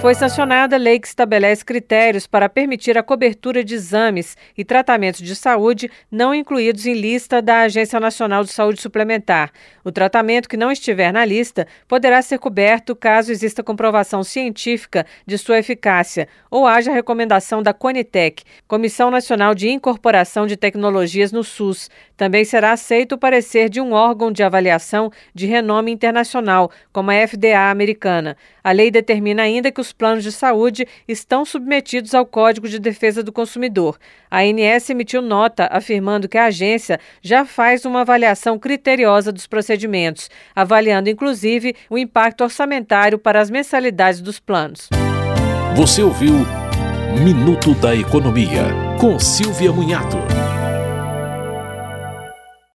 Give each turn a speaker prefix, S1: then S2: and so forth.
S1: Foi sancionada a lei que estabelece critérios para permitir a cobertura de exames e tratamentos de saúde não incluídos em lista da Agência Nacional de Saúde Suplementar. O tratamento que não estiver na lista poderá ser coberto caso exista comprovação científica de sua eficácia ou haja recomendação da Conitec, Comissão Nacional de Incorporação de Tecnologias no SUS. Também será aceito o parecer de um órgão de avaliação de renome internacional, como a FDA americana. A lei determina ainda que os planos de saúde estão submetidos ao Código de Defesa do Consumidor. A ANS emitiu nota afirmando que a agência já faz uma avaliação criteriosa dos procedimentos, avaliando inclusive o impacto orçamentário para as mensalidades dos planos.
S2: Você ouviu Minuto da Economia, com Silvia Munhato.